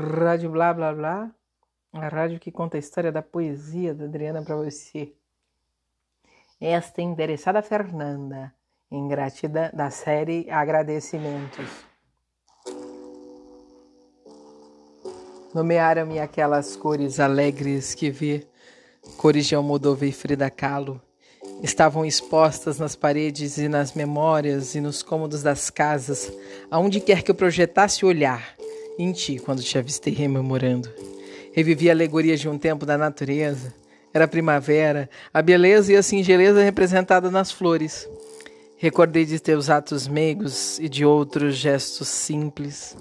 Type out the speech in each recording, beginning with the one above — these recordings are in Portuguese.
Rádio Blá Blá Blá, a rádio que conta a história da poesia da Adriana para você. Esta interessada Fernanda, ingratida da série Agradecimentos. Nomearam-me aquelas cores alegres que vi, cores de Almodóvar e Frida Kahlo. Estavam expostas nas paredes e nas memórias e nos cômodos das casas, aonde quer que eu projetasse o olhar em ti quando te avistei rememorando. Revivi alegorias de um tempo da natureza. Era primavera, a beleza e a singeleza representada nas flores. Recordei de teus atos meigos e de outros gestos simples.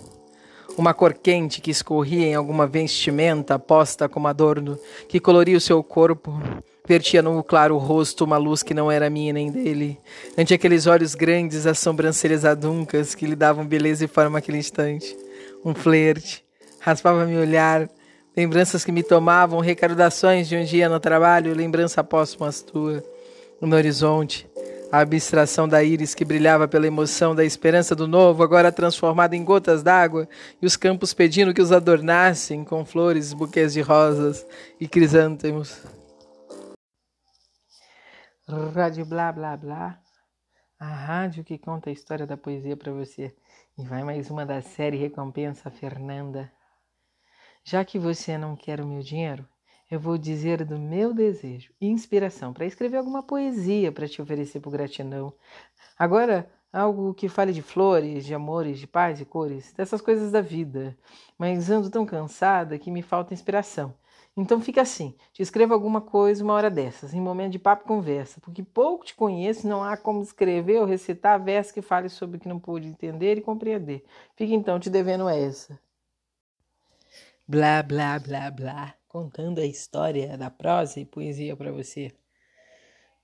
Uma cor quente que escorria em alguma vestimenta posta como adorno, que coloria o seu corpo, vertia no claro rosto uma luz que não era minha nem dele. Ante aqueles olhos grandes, as sobrancelhas aduncas que lhe davam beleza e forma aquele instante um flerte, raspava meu olhar, lembranças que me tomavam, recordações de um dia no trabalho, lembrança póstumas tua, no horizonte, a abstração da íris que brilhava pela emoção da esperança do novo, agora transformada em gotas d'água, e os campos pedindo que os adornassem com flores, buquês de rosas e crisântemos. Rádio blá blá blá, a rádio que conta a história da poesia para você. E vai mais uma da série Recompensa Fernanda. Já que você não quer o meu dinheiro, eu vou dizer do meu desejo e inspiração para escrever alguma poesia para te oferecer por gratidão. Agora, algo que fale de flores, de amores, de paz e cores, dessas coisas da vida. Mas ando tão cansada que me falta inspiração. Então fica assim, te escrevo alguma coisa uma hora dessas, em momento de papo conversa, porque pouco te conheço, não há como escrever ou recitar verso que fale sobre o que não pude entender e compreender. Fica então te devendo essa. Blá, blá, blá, blá, contando a história da prosa e poesia para você.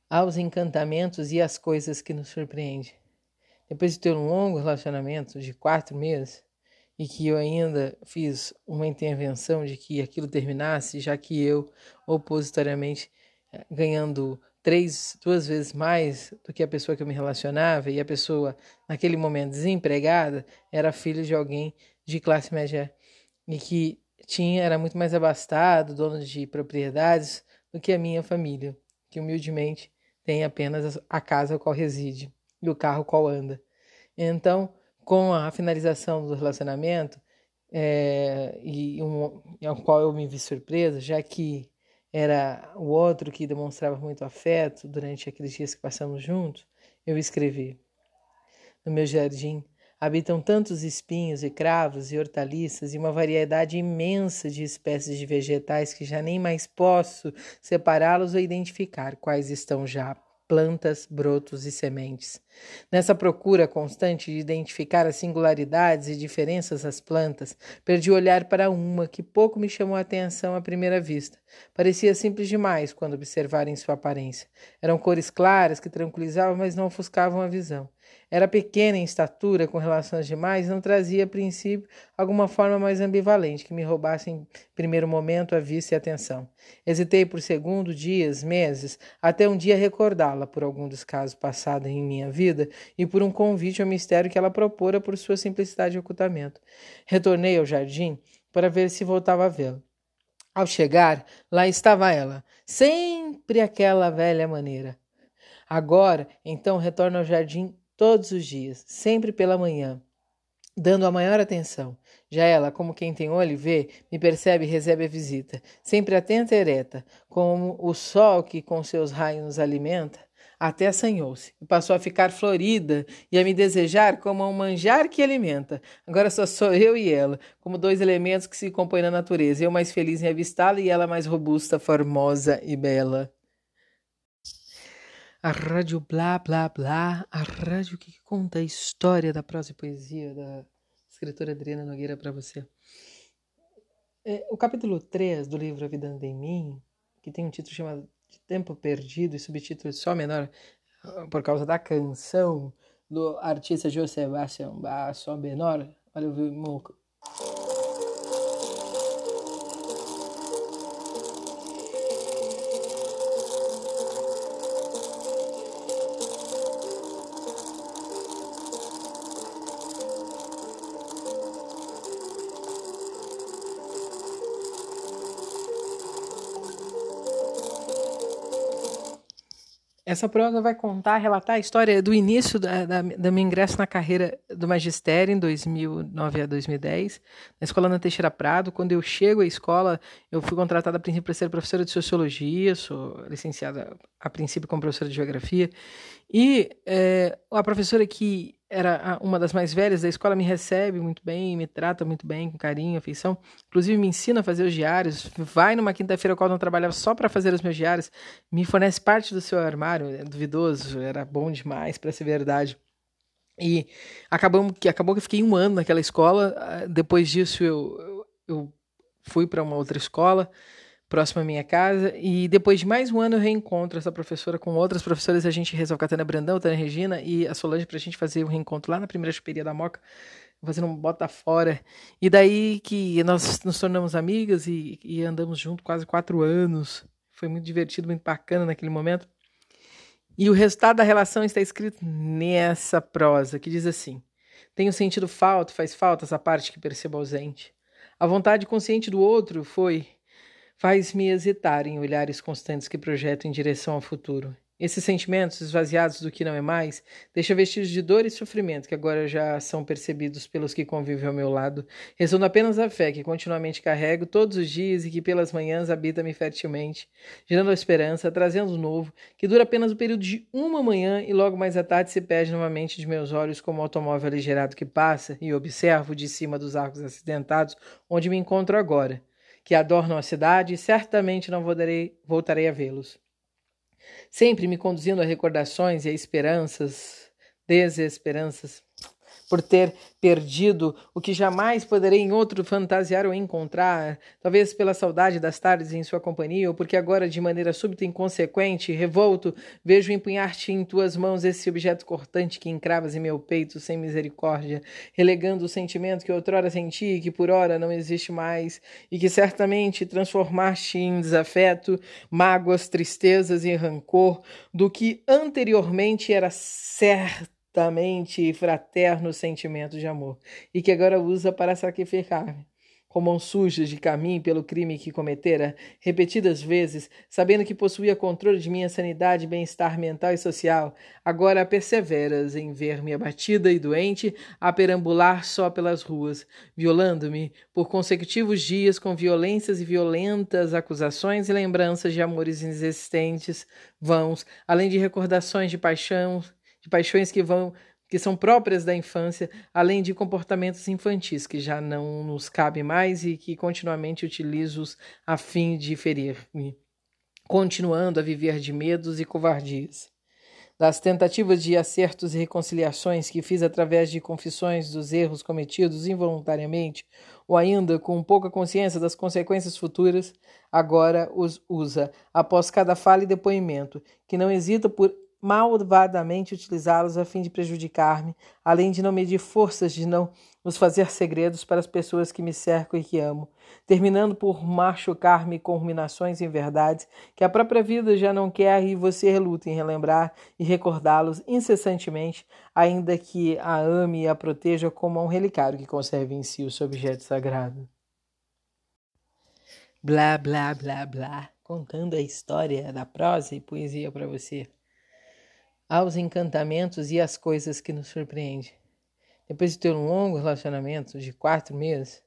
Aos encantamentos e às coisas que nos surpreendem. Depois de ter um longo relacionamento de quatro meses, e que eu ainda fiz uma intervenção de que aquilo terminasse, já que eu, opositoriamente, eh, ganhando três, duas vezes mais do que a pessoa que eu me relacionava, e a pessoa, naquele momento desempregada, era filha de alguém de classe média e que tinha, era muito mais abastado, dono de propriedades, do que a minha família, que humildemente tem apenas a casa qual reside e o carro qual anda. Então, com a finalização do relacionamento, é, e um, ao qual eu me vi surpresa, já que era o outro que demonstrava muito afeto durante aqueles dias que passamos juntos, eu escrevi: No meu jardim habitam tantos espinhos e cravos e hortaliças e uma variedade imensa de espécies de vegetais que já nem mais posso separá-los ou identificar quais estão já plantas, brotos e sementes. Nessa procura constante de identificar as singularidades e diferenças das plantas, perdi o olhar para uma que pouco me chamou a atenção à primeira vista. Parecia simples demais quando observarem sua aparência. Eram cores claras que tranquilizavam, mas não ofuscavam a visão. Era pequena em estatura com relação às demais, não trazia, a princípio, alguma forma mais ambivalente que me roubasse em primeiro momento a vista e a atenção. Hesitei por segundo, dias, meses, até um dia recordá-la por algum dos casos passados em minha vida e por um convite ao mistério que ela propora por sua simplicidade e ocultamento. Retornei ao jardim para ver se voltava a vê-la. Ao chegar, lá estava ela, sempre aquela velha maneira. Agora, então, retorno ao jardim todos os dias, sempre pela manhã, dando a maior atenção. Já ela, como quem tem olho e vê, me percebe e recebe a visita, sempre atenta e ereta, como o sol que com seus raios nos alimenta, até assanhou-se. E passou a ficar florida e a me desejar como um manjar que alimenta. Agora só sou eu e ela, como dois elementos que se compõem na natureza, eu mais feliz em avistá-la e ela mais robusta, formosa e bela a rádio Blá Blá Blá, a rádio que conta a história da prosa e poesia da escritora Adriana Nogueira para você. É, o capítulo 3 do livro A Vida Anda em Mim, que tem um título chamado De Tempo Perdido e subtítulo Só Menor, por causa da canção do artista João Sebastião Bach, Só Menor, olha o Essa prosa vai contar, relatar a história do início da, da, da meu ingresso na carreira do magistério em 2009 a 2010, na Escola Ana Teixeira Prado. Quando eu chego à escola, eu fui contratada a princípio para ser professora de Sociologia, sou licenciada a princípio como professora de Geografia, e é, a professora que era uma das mais velhas da escola, me recebe muito bem, me trata muito bem, com carinho, afeição. Inclusive me ensina a fazer os diários. Vai numa quinta-feira, qual não trabalhava só para fazer os meus diários, me fornece parte do seu armário, é duvidoso, era bom demais para ser verdade. E acabamos que acabou que eu fiquei um ano naquela escola. Ah, depois disso eu, eu, fui para uma outra escola próximo à minha casa. E depois de mais um ano eu reencontro essa professora com outras professoras. A gente resolve com a Tânia Brandão, a Tânia Regina e a Solange para a gente fazer um reencontro lá na primeira chuperia da Moca, fazendo um bota fora. E daí que nós nos tornamos amigas e, e andamos junto quase quatro anos. Foi muito divertido, muito bacana naquele momento. E o resultado da relação está escrito nessa prosa, que diz assim: Tenho sentido falta, faz falta essa parte que percebo ausente. A vontade consciente do outro foi faz-me hesitar em olhares constantes que projetam em direção ao futuro. Esses sentimentos, esvaziados do que não é mais, deixam vestígios de dor e sofrimento que agora já são percebidos pelos que convivem ao meu lado, rezando apenas a fé que continuamente carrego todos os dias e que pelas manhãs habita-me fertilmente, gerando a esperança, trazendo o novo, que dura apenas o período de uma manhã e logo mais à tarde se perde novamente de meus olhos como um automóvel aligerado que passa e observo de cima dos arcos acidentados onde me encontro agora que adornam a cidade e certamente não voltarei, voltarei a vê-los. Sempre me conduzindo a recordações e a esperanças, desesperanças, por ter perdido o que jamais poderei em outro fantasiar ou encontrar, talvez pela saudade das tardes em sua companhia, ou porque agora, de maneira súbita e inconsequente, revolto, vejo empunhar-te em tuas mãos esse objeto cortante que encravas em meu peito sem misericórdia, relegando o sentimento que outrora senti e que por ora não existe mais, e que certamente transformaste em desafeto, mágoas, tristezas e rancor do que anteriormente era certo e fraterno sentimento de amor, e que agora usa para sacrificar-me. Com mãos sujas de caminho pelo crime que cometera, repetidas vezes, sabendo que possuía controle de minha sanidade, bem-estar mental e social, agora perseveras em ver-me abatida e doente a perambular só pelas ruas, violando-me por consecutivos dias com violências e violentas acusações e lembranças de amores inexistentes, vãos, além de recordações de paixão de paixões que vão que são próprias da infância, além de comportamentos infantis que já não nos cabe mais e que continuamente utilizo-os a fim de ferir-me, continuando a viver de medos e covardias. Das tentativas de acertos e reconciliações que fiz através de confissões dos erros cometidos involuntariamente, ou ainda com pouca consciência das consequências futuras, agora os usa, após cada fala e depoimento, que não hesita por malvadamente utilizá-los a fim de prejudicar-me, além de não medir forças de não os fazer segredos para as pessoas que me cercam e que amo, terminando por machucar-me com ruminações em verdades que a própria vida já não quer e você reluta em relembrar e recordá-los incessantemente, ainda que a ame e a proteja como a um relicário que conserve em si o seu objeto sagrado. Blá, blá, blá, blá, contando a história da prosa e poesia para você aos encantamentos e às coisas que nos surpreendem. Depois de ter um longo relacionamento de quatro meses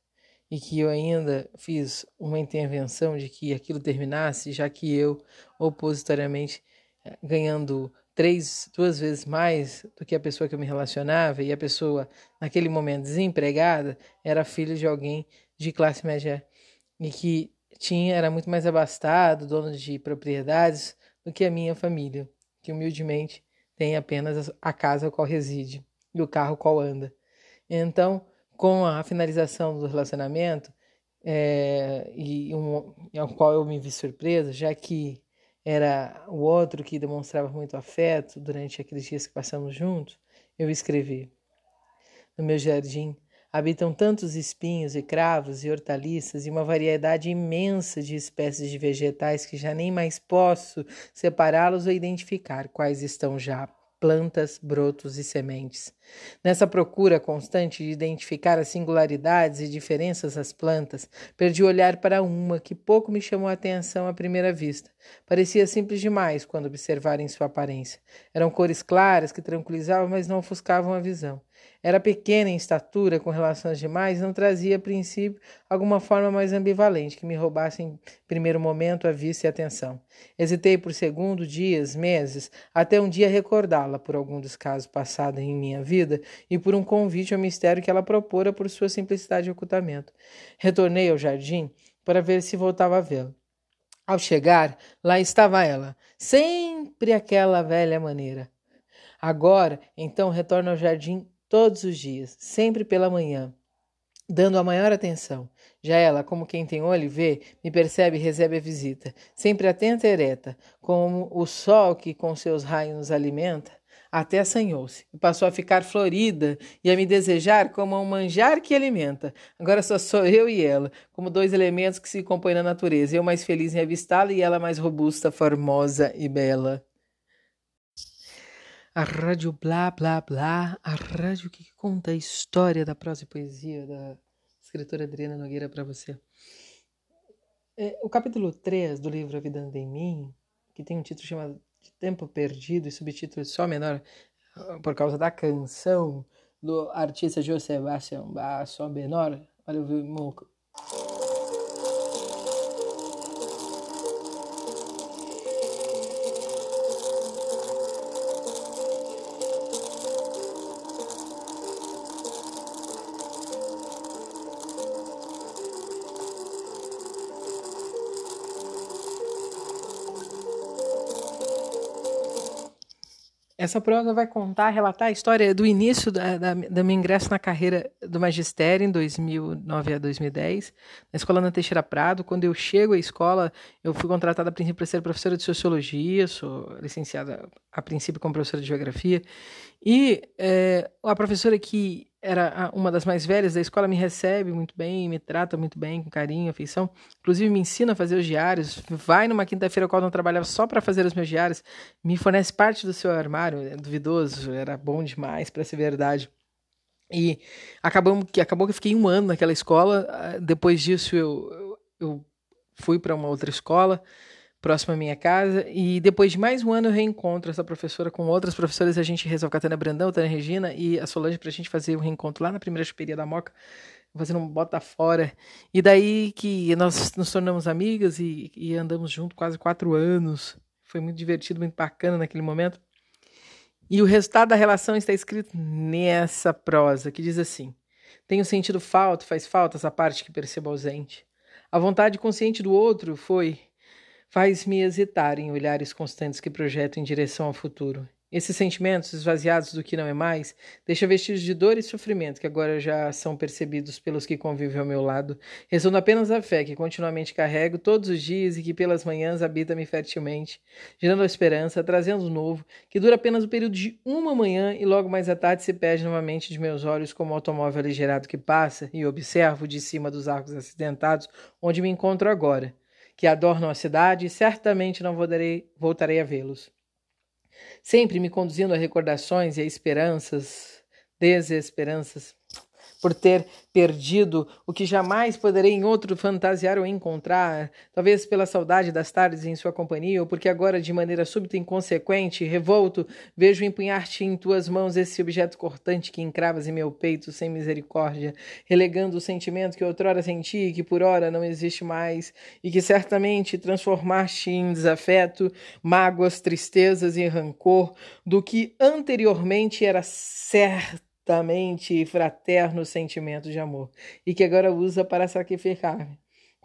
e que eu ainda fiz uma intervenção de que aquilo terminasse, já que eu, opositoriamente, eh, ganhando três, duas vezes mais do que a pessoa que eu me relacionava e a pessoa naquele momento desempregada era filha de alguém de classe média e que tinha era muito mais abastado, dono de propriedades do que a minha família, que humildemente tem apenas a casa qual reside e o carro qual anda. Então, com a finalização do relacionamento, é, e um, ao qual eu me vi surpresa, já que era o outro que demonstrava muito afeto durante aqueles dias que passamos juntos, eu escrevi: No meu jardim habitam tantos espinhos e cravos e hortaliças e uma variedade imensa de espécies de vegetais que já nem mais posso separá-los ou identificar quais estão já plantas, brotos e sementes. Nessa procura constante de identificar as singularidades e diferenças das plantas, perdi o olhar para uma que pouco me chamou a atenção à primeira vista. Parecia simples demais quando observar em sua aparência. Eram cores claras que tranquilizavam, mas não ofuscavam a visão. Era pequena em estatura com relação às demais, não trazia a princípio alguma forma mais ambivalente que me roubasse em primeiro momento a vista e a atenção. Hesitei por segundo, dias, meses, até um dia recordá-la por algum dos casos passados em minha vida e por um convite ao mistério que ela propora por sua simplicidade e ocultamento. Retornei ao jardim para ver se voltava a vê-la. Ao chegar, lá estava ela, sempre aquela velha maneira. Agora, então, retorno ao jardim todos os dias, sempre pela manhã, dando a maior atenção. Já ela, como quem tem olho e vê, me percebe e recebe a visita, sempre atenta e ereta, como o sol que com seus raios nos alimenta, até assanhou-se e passou a ficar florida e a me desejar como um manjar que alimenta. Agora só sou eu e ela, como dois elementos que se compõem na natureza, eu mais feliz em avistá-la e ela mais robusta, formosa e bela a rádio Blá Blá Blá, a rádio que conta a história da prosa e poesia da escritora Adriana Nogueira para você. É, o capítulo 3 do livro A Vida Anda em Mim, que tem um título chamado De Tempo Perdido e subtítulo Só Menor, por causa da canção do artista João Sebastião Bach, Só Menor, olha o Essa prosa vai contar, relatar a história do início da, da, da meu ingresso na carreira do magistério em 2009 a 2010, na Escola Ana Teixeira Prado. Quando eu chego à escola, eu fui contratada a princípio para ser professora de Sociologia, sou licenciada a princípio como professora de Geografia, e é, a professora que era uma das mais velhas da escola, me recebe muito bem, me trata muito bem, com carinho, afeição. Inclusive me ensina a fazer os diários. Vai numa quinta-feira, qual eu não trabalhava só para fazer os meus diários. Me fornece parte do seu armário, é duvidoso, era bom demais para ser verdade. E acabamos que acabou que eu fiquei um ano naquela escola. Ah, depois disso eu, eu, fui para uma outra escola próximo à minha casa. E depois de mais um ano eu reencontro essa professora com outras professoras. A gente resolve a Tânia Brandão, a Tânia Regina e a Solange para a gente fazer um reencontro lá na primeira chuperia da Moca, fazendo um bota fora. E daí que nós nos tornamos amigas e, e andamos junto quase quatro anos. Foi muito divertido, muito bacana naquele momento. E o resultado da relação está escrito nessa prosa, que diz assim: Tenho sentido falta, faz falta essa parte que percebo ausente. A vontade consciente do outro foi faz-me hesitar em olhares constantes que projetam em direção ao futuro. Esses sentimentos, esvaziados do que não é mais, deixam vestígios de dor e sofrimento que agora já são percebidos pelos que convivem ao meu lado. Resumo apenas a fé que continuamente carrego todos os dias e que pelas manhãs habita-me fertilmente, gerando a esperança, trazendo o novo, que dura apenas o período de uma manhã e logo mais à tarde se perde novamente de meus olhos como um automóvel aligerado que passa e observo de cima dos arcos acidentados onde me encontro agora que adornam a cidade e certamente não voltarei, voltarei a vê-los. Sempre me conduzindo a recordações e a esperanças, desesperanças, por ter perdido o que jamais poderei em outro fantasiar ou encontrar, talvez pela saudade das tardes em sua companhia, ou porque agora, de maneira súbita e inconsequente, revolto, vejo empunhar-te em tuas mãos esse objeto cortante que encravas em meu peito sem misericórdia, relegando o sentimento que outrora senti e que por ora não existe mais, e que certamente transformaste em desafeto, mágoas, tristezas e rancor do que anteriormente era certo e fraterno sentimento de amor, e que agora usa para sacrificar-me.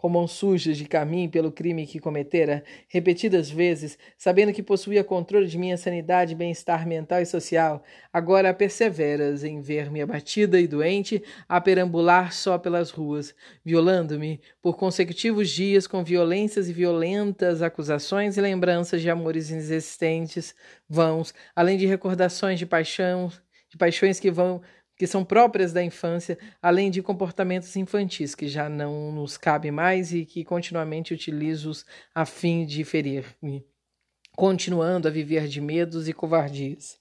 Com mãos sujas de caminho pelo crime que cometera, repetidas vezes, sabendo que possuía controle de minha sanidade, bem-estar mental e social, agora perseveras em ver-me abatida e doente a perambular só pelas ruas, violando-me por consecutivos dias com violências e violentas acusações e lembranças de amores inexistentes, vãos, além de recordações de paixão de paixões que vão que são próprias da infância, além de comportamentos infantis que já não nos cabem mais e que continuamente utilizo-os a fim de ferir-me, continuando a viver de medos e covardias.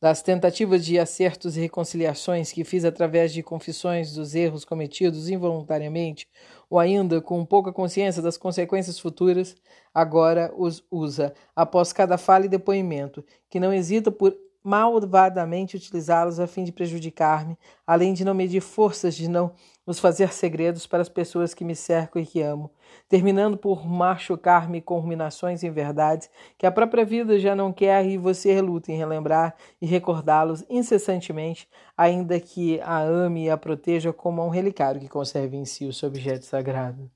das tentativas de acertos e reconciliações que fiz através de confissões dos erros cometidos involuntariamente, ou ainda com pouca consciência das consequências futuras, agora os usa, após cada fala e depoimento, que não hesita por malvadamente utilizá-los a fim de prejudicar-me, além de não medir forças de não os fazer segredos para as pessoas que me cercam e que amo, terminando por machucar-me com ruminações em verdades que a própria vida já não quer e você reluta em relembrar e recordá-los incessantemente, ainda que a ame e a proteja como a um relicário que conserve em si o seu objeto sagrado.